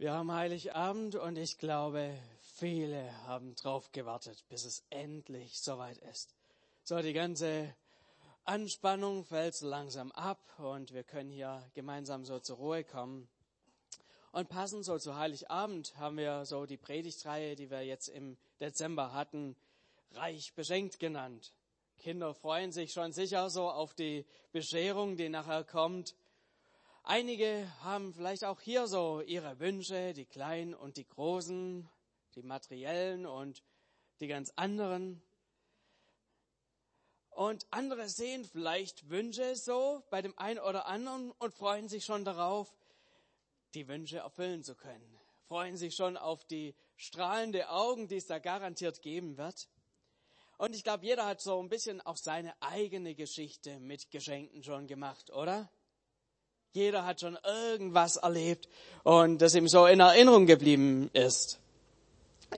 Wir haben Heiligabend und ich glaube, viele haben drauf gewartet, bis es endlich soweit ist. So, die ganze Anspannung fällt so langsam ab und wir können hier gemeinsam so zur Ruhe kommen. Und passend so zu Heiligabend haben wir so die Predigtreihe, die wir jetzt im Dezember hatten, reich beschenkt genannt. Kinder freuen sich schon sicher so auf die Bescherung, die nachher kommt. Einige haben vielleicht auch hier so ihre Wünsche, die kleinen und die großen, die materiellen und die ganz anderen. Und andere sehen vielleicht Wünsche so bei dem einen oder anderen und freuen sich schon darauf, die Wünsche erfüllen zu können. Freuen sich schon auf die strahlende Augen, die es da garantiert geben wird. Und ich glaube, jeder hat so ein bisschen auch seine eigene Geschichte mit Geschenken schon gemacht, oder? Jeder hat schon irgendwas erlebt und das ihm so in Erinnerung geblieben ist.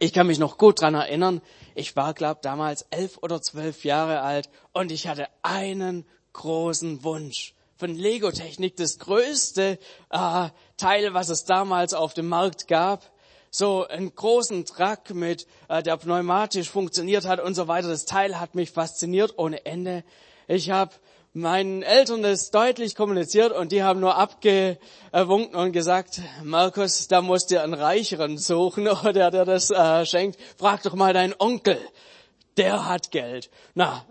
Ich kann mich noch gut dran erinnern. Ich war, glaube damals elf oder zwölf Jahre alt und ich hatte einen großen Wunsch von Lego-Technik, das größte äh, Teil, was es damals auf dem Markt gab. So einen großen Truck mit, äh, der pneumatisch funktioniert hat und so weiter. Das Teil hat mich fasziniert ohne Ende. Ich habe meinen Eltern das deutlich kommuniziert und die haben nur abgewunken und gesagt, Markus, da musst du einen Reicheren suchen oder der das äh, schenkt. Frag doch mal deinen Onkel, der hat Geld. Na,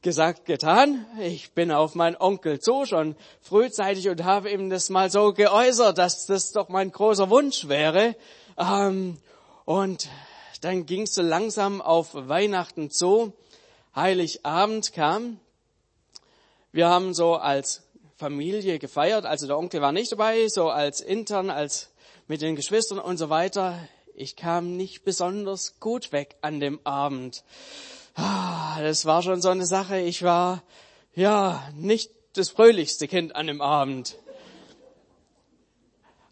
gesagt, getan. Ich bin auf meinen Onkel zu, schon frühzeitig und habe ihm das mal so geäußert, dass das doch mein großer Wunsch wäre. Ähm, und dann ging es so langsam auf Weihnachten zu. Heiligabend kam wir haben so als Familie gefeiert, also der Onkel war nicht dabei, so als intern, als mit den Geschwistern und so weiter. Ich kam nicht besonders gut weg an dem Abend. Ah, das war schon so eine Sache. Ich war, ja, nicht das fröhlichste Kind an dem Abend.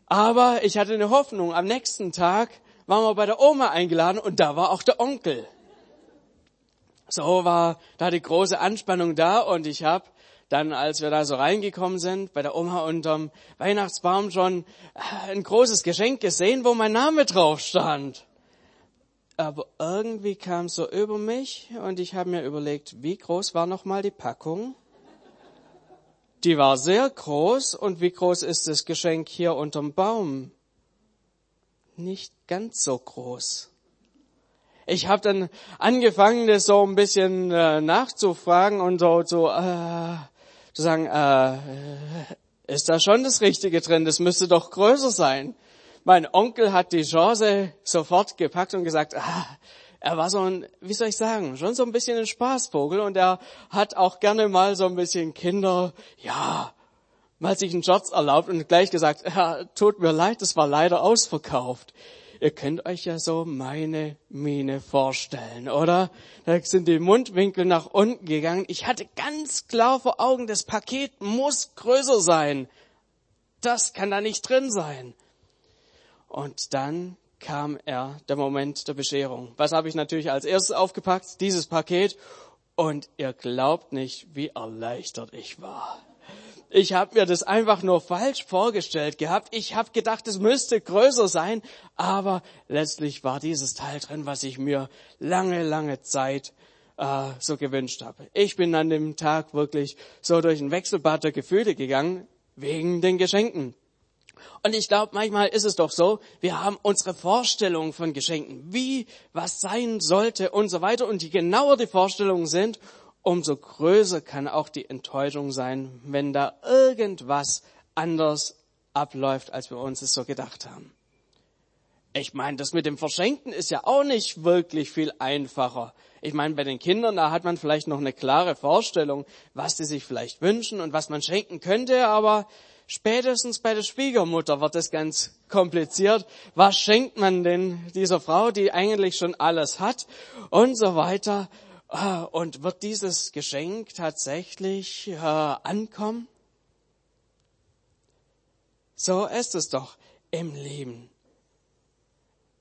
Aber ich hatte eine Hoffnung. Am nächsten Tag waren wir bei der Oma eingeladen und da war auch der Onkel. So war da die große Anspannung da und ich habe dann, als wir da so reingekommen sind, bei der Oma unterm Weihnachtsbaum schon äh, ein großes Geschenk gesehen, wo mein Name drauf stand. Aber irgendwie kam es so über mich und ich habe mir überlegt, wie groß war nochmal die Packung? Die war sehr groß und wie groß ist das Geschenk hier unterm Baum? Nicht ganz so groß. Ich habe dann angefangen, das so ein bisschen äh, nachzufragen und so, so äh, zu sagen, äh, ist da schon das Richtige drin? Das müsste doch größer sein. Mein Onkel hat die Chance sofort gepackt und gesagt, ah, er war so ein, wie soll ich sagen, schon so ein bisschen ein Spaßvogel und er hat auch gerne mal so ein bisschen Kinder, ja, mal sich einen Scherz erlaubt und gleich gesagt, ja, tut mir leid, das war leider ausverkauft. Ihr könnt euch ja so meine Miene vorstellen, oder? Da sind die Mundwinkel nach unten gegangen. Ich hatte ganz klar vor Augen, das Paket muss größer sein. Das kann da nicht drin sein. Und dann kam er, der Moment der Bescherung. Was habe ich natürlich als erstes aufgepackt? Dieses Paket. Und ihr glaubt nicht, wie erleichtert ich war. Ich habe mir das einfach nur falsch vorgestellt gehabt. Ich habe gedacht, es müsste größer sein, aber letztlich war dieses Teil drin, was ich mir lange, lange Zeit äh, so gewünscht habe. Ich bin an dem Tag wirklich so durch ein Wechselbad der Gefühle gegangen wegen den Geschenken. Und ich glaube, manchmal ist es doch so, wir haben unsere Vorstellungen von Geschenken, wie was sein sollte und so weiter. Und je genauer die Vorstellungen sind, umso größer kann auch die Enttäuschung sein, wenn da irgendwas anders abläuft, als wir uns es so gedacht haben. Ich meine, das mit dem Verschenken ist ja auch nicht wirklich viel einfacher. Ich meine, bei den Kindern, da hat man vielleicht noch eine klare Vorstellung, was sie sich vielleicht wünschen und was man schenken könnte, aber spätestens bei der Schwiegermutter wird es ganz kompliziert. Was schenkt man denn dieser Frau, die eigentlich schon alles hat und so weiter? Ah, und wird dieses Geschenk tatsächlich äh, ankommen? So ist es doch im Leben.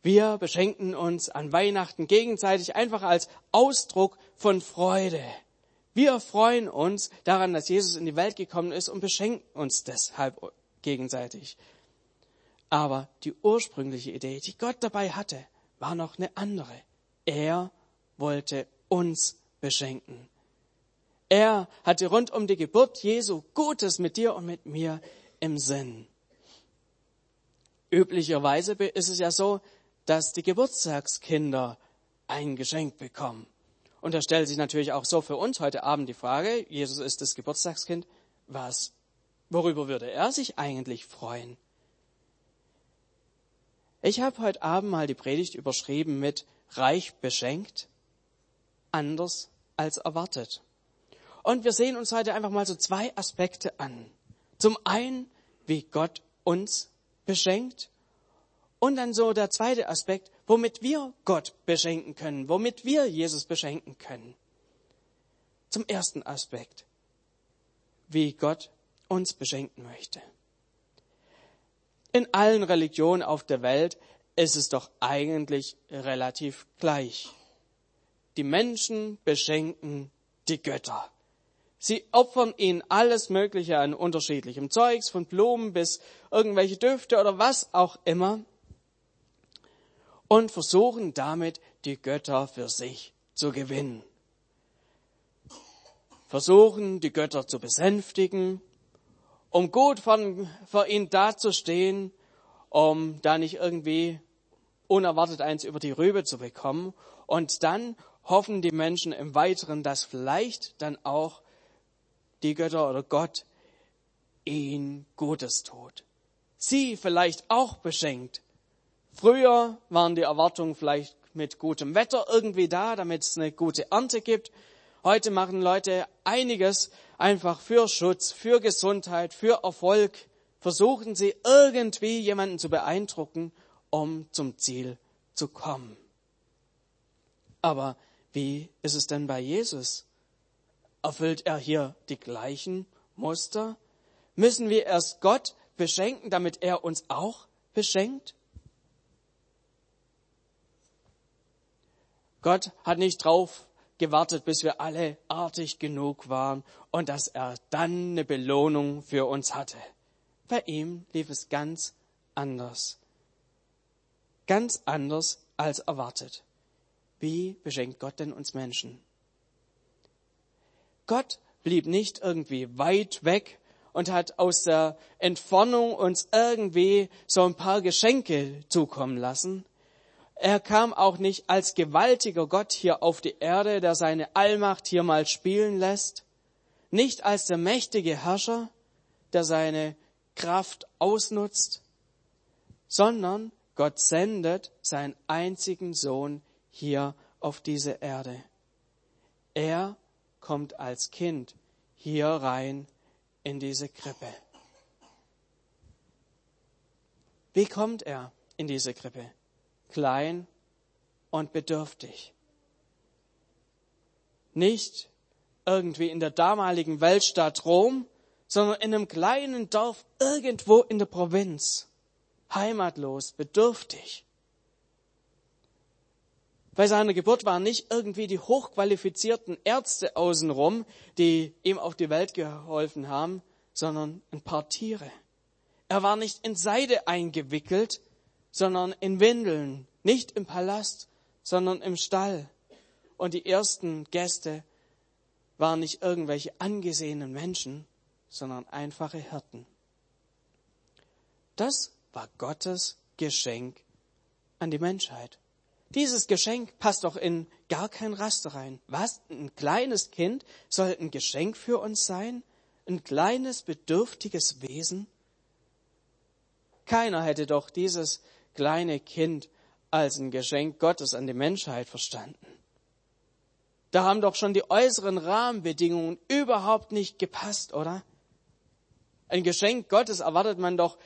Wir beschenken uns an Weihnachten gegenseitig einfach als Ausdruck von Freude. Wir freuen uns daran, dass Jesus in die Welt gekommen ist und beschenken uns deshalb gegenseitig. Aber die ursprüngliche Idee, die Gott dabei hatte, war noch eine andere. Er wollte uns beschenken. Er hatte rund um die Geburt Jesu Gutes mit dir und mit mir im Sinn. Üblicherweise ist es ja so, dass die Geburtstagskinder ein Geschenk bekommen. Und da stellt sich natürlich auch so für uns heute Abend die Frage, Jesus ist das Geburtstagskind, was, worüber würde er sich eigentlich freuen? Ich habe heute Abend mal die Predigt überschrieben mit reich beschenkt, anders als erwartet. Und wir sehen uns heute einfach mal so zwei Aspekte an. Zum einen, wie Gott uns beschenkt und dann so der zweite Aspekt, womit wir Gott beschenken können, womit wir Jesus beschenken können. Zum ersten Aspekt, wie Gott uns beschenken möchte. In allen Religionen auf der Welt ist es doch eigentlich relativ gleich. Die Menschen beschenken die Götter. Sie opfern ihnen alles Mögliche an unterschiedlichem Zeugs, von Blumen bis irgendwelche Düfte oder was auch immer und versuchen damit die Götter für sich zu gewinnen. Versuchen die Götter zu besänftigen, um gut von, für ihn dazustehen, um da nicht irgendwie unerwartet eins über die Rübe zu bekommen. Und dann hoffen die Menschen im Weiteren, dass vielleicht dann auch die Götter oder Gott ihnen Gutes tut. Sie vielleicht auch beschenkt Früher waren die Erwartungen vielleicht mit gutem Wetter irgendwie da, damit es eine gute Ernte gibt. Heute machen Leute einiges einfach für Schutz, für Gesundheit, für Erfolg. Versuchen sie irgendwie jemanden zu beeindrucken, um zum Ziel zu kommen. Aber wie ist es denn bei Jesus? Erfüllt er hier die gleichen Muster? Müssen wir erst Gott beschenken, damit er uns auch beschenkt? Gott hat nicht drauf gewartet, bis wir alle artig genug waren und dass er dann eine Belohnung für uns hatte. Bei ihm lief es ganz anders. Ganz anders als erwartet. Wie beschenkt Gott denn uns Menschen? Gott blieb nicht irgendwie weit weg und hat aus der Entfernung uns irgendwie so ein paar Geschenke zukommen lassen, er kam auch nicht als gewaltiger Gott hier auf die Erde, der seine Allmacht hier mal spielen lässt, nicht als der mächtige Herrscher, der seine Kraft ausnutzt, sondern Gott sendet seinen einzigen Sohn hier auf diese Erde. Er kommt als Kind hier rein in diese Krippe. Wie kommt er in diese Krippe? klein und bedürftig. Nicht irgendwie in der damaligen Weltstadt Rom, sondern in einem kleinen Dorf irgendwo in der Provinz. Heimatlos, bedürftig. Bei seiner Geburt waren nicht irgendwie die hochqualifizierten Ärzte außenrum, die ihm auf die Welt geholfen haben, sondern ein paar Tiere. Er war nicht in Seide eingewickelt, sondern in Windeln, nicht im Palast, sondern im Stall. Und die ersten Gäste waren nicht irgendwelche angesehenen Menschen, sondern einfache Hirten. Das war Gottes Geschenk an die Menschheit. Dieses Geschenk passt doch in gar kein Raster rein. Was? Ein kleines Kind soll ein Geschenk für uns sein? Ein kleines, bedürftiges Wesen? Keiner hätte doch dieses kleine Kind als ein Geschenk Gottes an die Menschheit verstanden. Da haben doch schon die äußeren Rahmenbedingungen überhaupt nicht gepasst, oder? Ein Geschenk Gottes erwartet man doch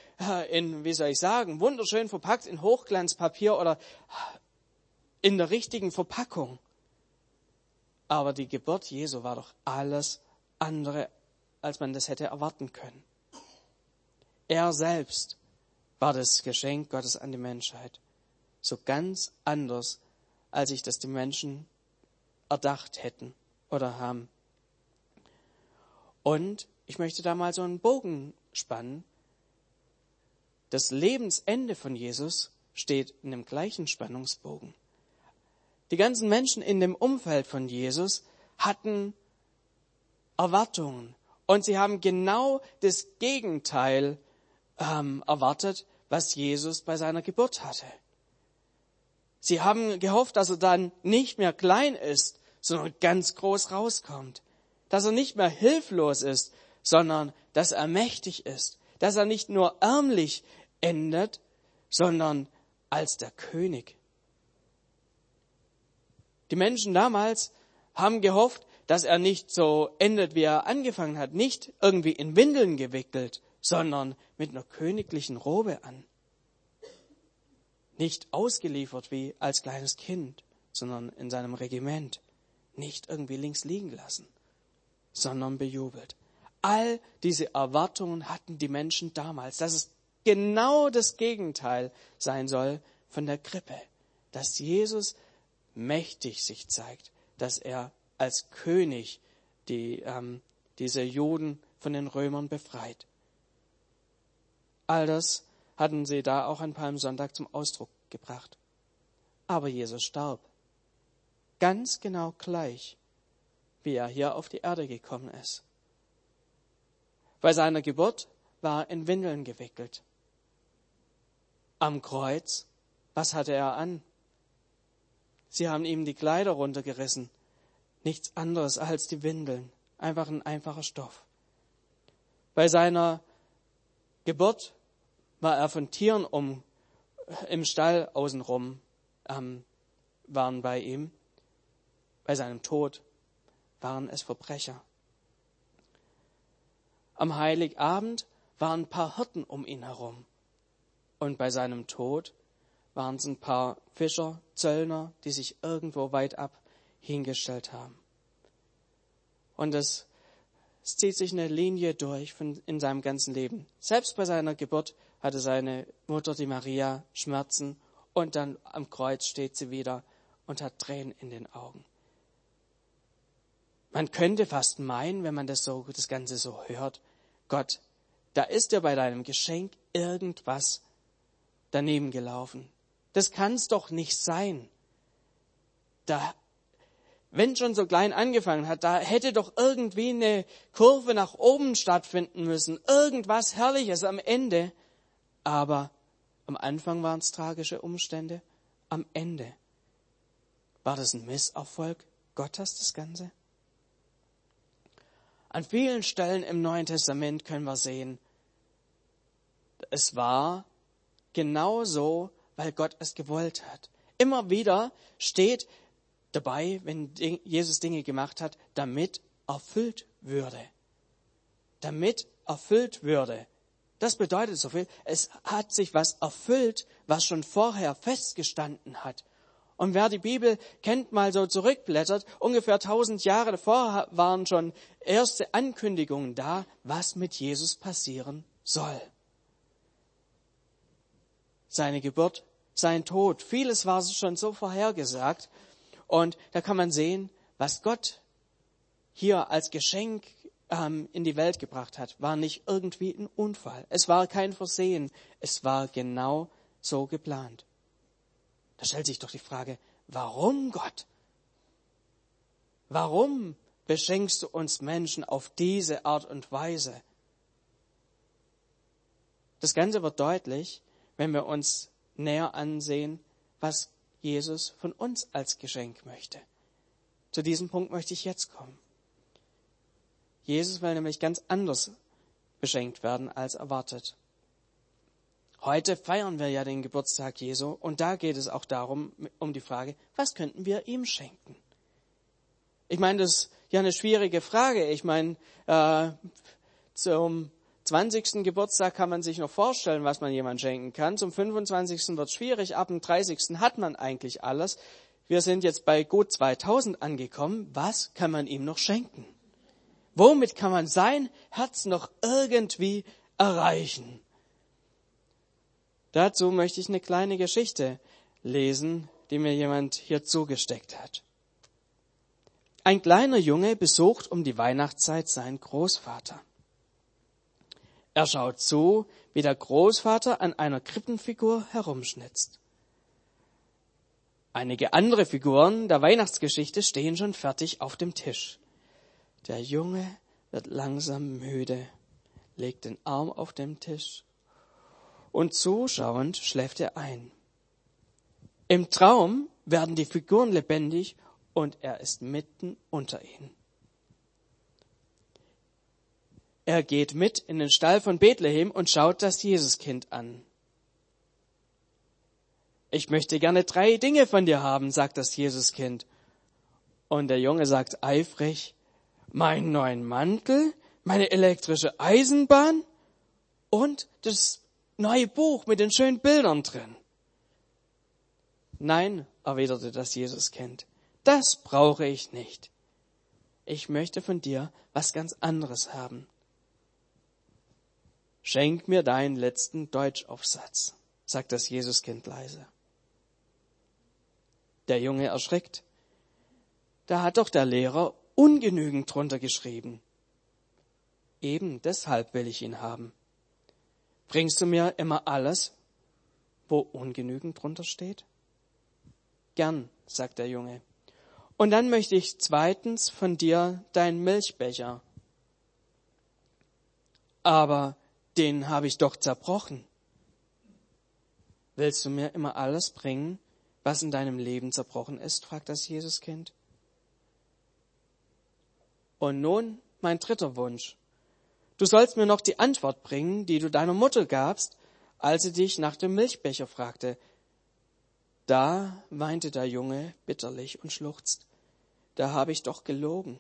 in, wie soll ich sagen, wunderschön verpackt in Hochglanzpapier oder in der richtigen Verpackung. Aber die Geburt Jesu war doch alles andere, als man das hätte erwarten können. Er selbst war das Geschenk Gottes an die Menschheit. So ganz anders, als sich das die Menschen erdacht hätten oder haben. Und ich möchte da mal so einen Bogen spannen. das Lebensende von Jesus steht in dem gleichen Spannungsbogen. Die ganzen Menschen in dem Umfeld von Jesus hatten Erwartungen und sie haben genau das Gegenteil ähm, erwartet, was Jesus bei seiner Geburt hatte. Sie haben gehofft, dass er dann nicht mehr klein ist, sondern ganz groß rauskommt. Dass er nicht mehr hilflos ist, sondern dass er mächtig ist. Dass er nicht nur ärmlich endet, sondern als der König. Die Menschen damals haben gehofft, dass er nicht so endet, wie er angefangen hat, nicht irgendwie in Windeln gewickelt, sondern mit einer königlichen Robe an. Nicht ausgeliefert wie als kleines Kind, sondern in seinem Regiment. Nicht irgendwie links liegen lassen, sondern bejubelt. All diese Erwartungen hatten die Menschen damals, dass es genau das Gegenteil sein soll von der Krippe, dass Jesus mächtig sich zeigt, dass er als König die, ähm, diese Juden von den Römern befreit. All das hatten sie da auch an Palmsonntag zum Ausdruck gebracht. Aber Jesus starb. Ganz genau gleich, wie er hier auf die Erde gekommen ist. Bei seiner Geburt war er in Windeln gewickelt. Am Kreuz, was hatte er an? Sie haben ihm die Kleider runtergerissen. Nichts anderes als die Windeln. Einfach ein einfacher Stoff. Bei seiner Geburt war er von Tieren um, im Stall außenrum, ähm, waren bei ihm. Bei seinem Tod waren es Verbrecher. Am Heiligabend waren ein paar Hirten um ihn herum. Und bei seinem Tod waren es ein paar Fischer, Zöllner, die sich irgendwo weit ab hingestellt haben. Und es, es zieht sich eine Linie durch von, in seinem ganzen Leben. Selbst bei seiner Geburt hatte seine Mutter, die Maria, Schmerzen und dann am Kreuz steht sie wieder und hat Tränen in den Augen. Man könnte fast meinen, wenn man das so, das Ganze so hört, Gott, da ist dir bei deinem Geschenk irgendwas daneben gelaufen. Das kann's doch nicht sein. Da, wenn schon so klein angefangen hat, da hätte doch irgendwie eine Kurve nach oben stattfinden müssen. Irgendwas Herrliches am Ende. Aber am Anfang waren es tragische Umstände, am Ende war das ein Misserfolg Gottes, das Ganze? An vielen Stellen im Neuen Testament können wir sehen, es war genau so, weil Gott es gewollt hat. Immer wieder steht dabei, wenn Jesus Dinge gemacht hat, damit erfüllt würde. Damit erfüllt würde. Das bedeutet so viel. Es hat sich was erfüllt, was schon vorher festgestanden hat. Und wer die Bibel kennt, mal so zurückblättert, ungefähr tausend Jahre davor waren schon erste Ankündigungen da, was mit Jesus passieren soll. Seine Geburt, sein Tod, vieles war schon so vorhergesagt. Und da kann man sehen, was Gott hier als Geschenk ähm, in die Welt gebracht hat, war nicht irgendwie ein Unfall. Es war kein Versehen. Es war genau so geplant. Da stellt sich doch die Frage, warum Gott? Warum beschenkst du uns Menschen auf diese Art und Weise? Das Ganze wird deutlich, wenn wir uns näher ansehen, was Jesus von uns als Geschenk möchte. Zu diesem Punkt möchte ich jetzt kommen. Jesus will nämlich ganz anders beschenkt werden als erwartet. Heute feiern wir ja den Geburtstag Jesu und da geht es auch darum, um die Frage, was könnten wir ihm schenken? Ich meine, das ist ja eine schwierige Frage. Ich meine, äh, zum 20. Geburtstag kann man sich noch vorstellen, was man jemand schenken kann. Zum 25. wird schwierig. Ab dem 30. hat man eigentlich alles. Wir sind jetzt bei gut 2000 angekommen. Was kann man ihm noch schenken? Womit kann man sein Herz noch irgendwie erreichen? Dazu möchte ich eine kleine Geschichte lesen, die mir jemand hier zugesteckt hat. Ein kleiner Junge besucht um die Weihnachtszeit seinen Großvater. Er schaut zu, wie der Großvater an einer Krippenfigur herumschnitzt. Einige andere Figuren der Weihnachtsgeschichte stehen schon fertig auf dem Tisch. Der Junge wird langsam müde, legt den Arm auf den Tisch und zuschauend schläft er ein. Im Traum werden die Figuren lebendig und er ist mitten unter ihnen. Er geht mit in den Stall von Bethlehem und schaut das Jesuskind an. Ich möchte gerne drei Dinge von dir haben, sagt das Jesuskind. Und der Junge sagt eifrig, meinen neuen Mantel, meine elektrische Eisenbahn und das neue Buch mit den schönen Bildern drin. Nein, erwiderte das Jesuskind, das brauche ich nicht. Ich möchte von dir was ganz anderes haben. Schenk mir deinen letzten Deutschaufsatz, sagt das Jesuskind leise. Der Junge erschreckt. Da hat doch der Lehrer ungenügend drunter geschrieben. Eben deshalb will ich ihn haben. Bringst du mir immer alles, wo ungenügend drunter steht? Gern, sagt der Junge. Und dann möchte ich zweitens von dir deinen Milchbecher. Aber den habe ich doch zerbrochen. Willst du mir immer alles bringen, was in deinem Leben zerbrochen ist? fragt das Jesuskind. Und nun mein dritter Wunsch. Du sollst mir noch die Antwort bringen, die du deiner Mutter gabst, als sie dich nach dem Milchbecher fragte. Da weinte der Junge bitterlich und schluchzt. Da habe ich doch gelogen.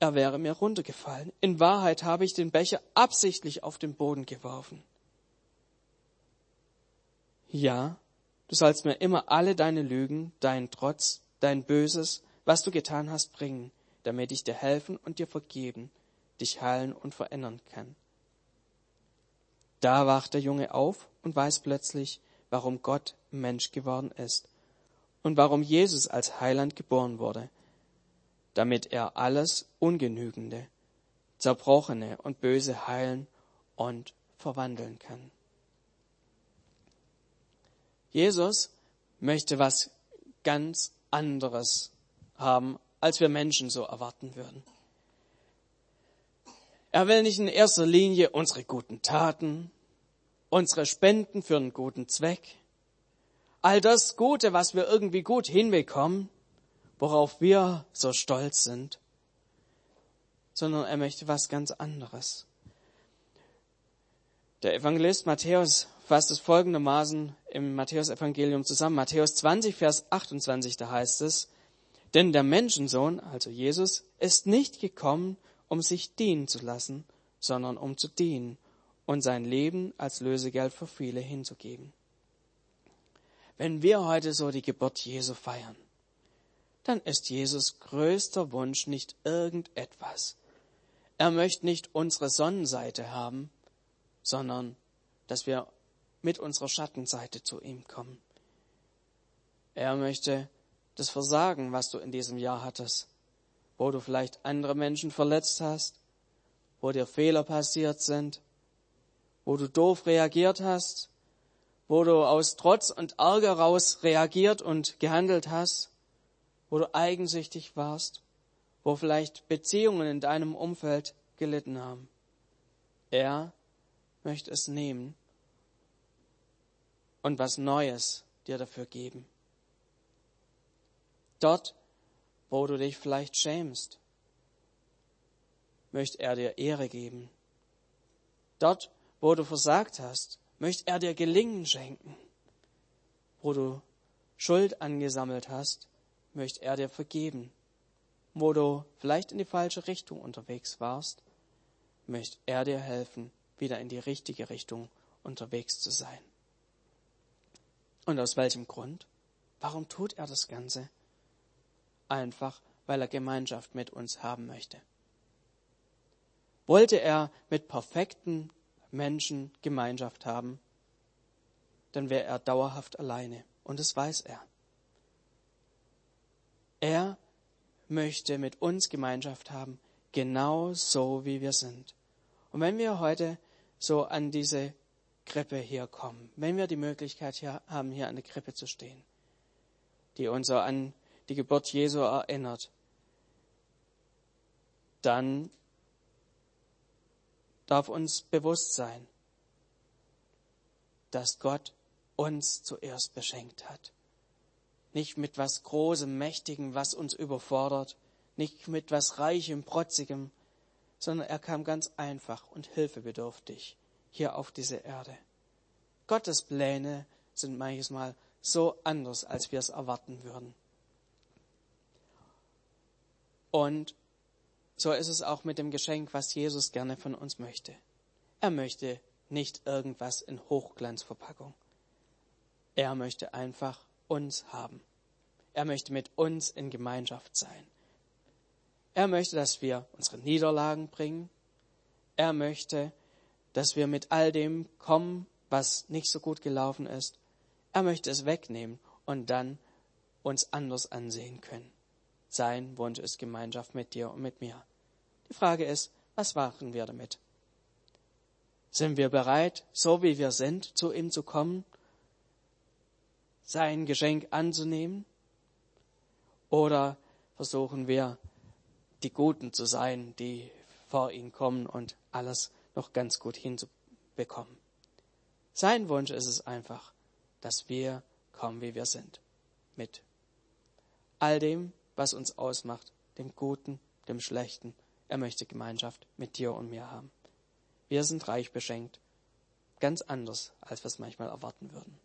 Er wäre mir runtergefallen. In Wahrheit habe ich den Becher absichtlich auf den Boden geworfen. Ja, Du sollst mir immer alle deine Lügen, deinen Trotz, dein Böses, was du getan hast, bringen, damit ich dir helfen und dir vergeben, dich heilen und verändern kann. Da wacht der Junge auf und weiß plötzlich, warum Gott Mensch geworden ist und warum Jesus als Heiland geboren wurde, damit er alles Ungenügende, Zerbrochene und Böse heilen und verwandeln kann. Jesus möchte was ganz anderes haben, als wir Menschen so erwarten würden. Er will nicht in erster Linie unsere guten Taten, unsere Spenden für einen guten Zweck, all das Gute, was wir irgendwie gut hinbekommen, worauf wir so stolz sind, sondern er möchte was ganz anderes. Der Evangelist Matthäus fasst es folgendermaßen im Matthäusevangelium zusammen. Matthäus 20, Vers 28, da heißt es, denn der Menschensohn, also Jesus, ist nicht gekommen, um sich dienen zu lassen, sondern um zu dienen und sein Leben als Lösegeld für viele hinzugeben. Wenn wir heute so die Geburt Jesu feiern, dann ist Jesus größter Wunsch nicht irgendetwas. Er möchte nicht unsere Sonnenseite haben, sondern dass wir mit unserer Schattenseite zu ihm kommen. Er möchte das Versagen, was du in diesem Jahr hattest, wo du vielleicht andere Menschen verletzt hast, wo dir Fehler passiert sind, wo du doof reagiert hast, wo du aus Trotz und Ärger raus reagiert und gehandelt hast, wo du eigensüchtig warst, wo vielleicht Beziehungen in deinem Umfeld gelitten haben. Er möchte es nehmen und was Neues dir dafür geben. Dort, wo du dich vielleicht schämst, möchte er dir Ehre geben. Dort, wo du versagt hast, möchte er dir Gelingen schenken. Wo du Schuld angesammelt hast, möchte er dir vergeben. Wo du vielleicht in die falsche Richtung unterwegs warst, möchte er dir helfen, wieder in die richtige Richtung unterwegs zu sein. Und aus welchem Grund? Warum tut er das Ganze? Einfach, weil er Gemeinschaft mit uns haben möchte. Wollte er mit perfekten Menschen Gemeinschaft haben, dann wäre er dauerhaft alleine. Und das weiß er. Er möchte mit uns Gemeinschaft haben, genau so wie wir sind. Und wenn wir heute so an diese Krippe hier kommen, wenn wir die Möglichkeit hier haben, hier an der Krippe zu stehen, die uns so an die Geburt Jesu erinnert, dann darf uns bewusst sein, dass Gott uns zuerst beschenkt hat. Nicht mit was Großem, Mächtigem, was uns überfordert, nicht mit was Reichem, Protzigem, sondern er kam ganz einfach und hilfebedürftig hier auf diese Erde. Gottes Pläne sind manchmal so anders, als wir es erwarten würden. Und so ist es auch mit dem Geschenk, was Jesus gerne von uns möchte. Er möchte nicht irgendwas in Hochglanzverpackung. Er möchte einfach uns haben. Er möchte mit uns in Gemeinschaft sein. Er möchte, dass wir unsere Niederlagen bringen. Er möchte, dass wir mit all dem kommen, was nicht so gut gelaufen ist. Er möchte es wegnehmen und dann uns anders ansehen können. Sein Wunsch ist Gemeinschaft mit dir und mit mir. Die Frage ist, was machen wir damit? Sind wir bereit, so wie wir sind, zu ihm zu kommen, sein Geschenk anzunehmen? Oder versuchen wir, die Guten zu sein, die vor ihn kommen und alles noch ganz gut hinzubekommen? Sein Wunsch ist es einfach, dass wir kommen, wie wir sind, mit all dem, was uns ausmacht, dem Guten, dem Schlechten. Er möchte Gemeinschaft mit dir und mir haben. Wir sind reich beschenkt. Ganz anders, als wir es manchmal erwarten würden.